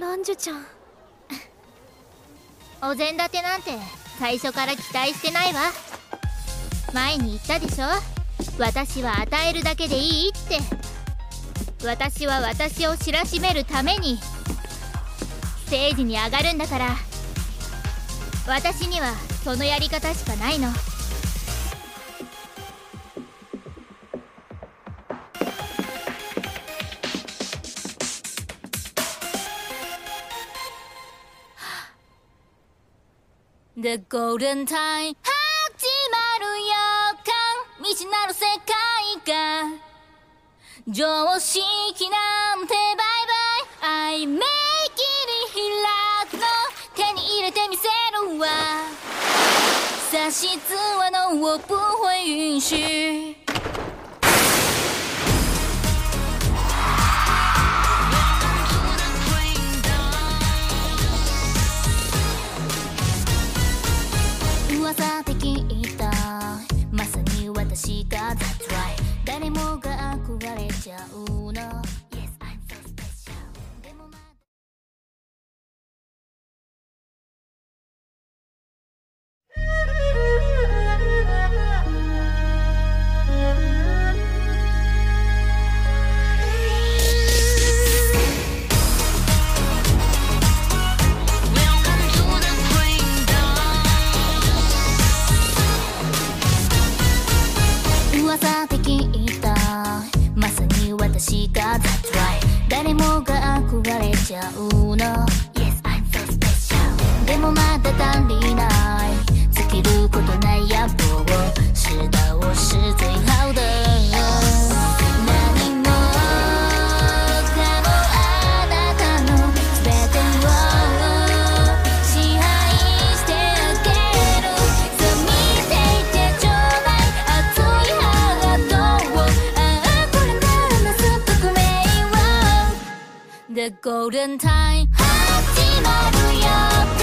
ランジュちゃん。お膳立てなんて最初から期待してないわ。前に言ったでしょ？私は与えるだけでいいって。私は私を知らしめるために。ステージに上がるんだから。私にはそのやり方しかないの「The Golden Time」始まる予感。未知なる世界が。常識なんてバイバイ。I make it 開くの手に入れてみせるわ。差し字はの我不会允许噂私が That's right. 誰もが憧れちゃうの。ゃうの Yes, I'm so special でもまだ足りない The Golden Time 始まるよ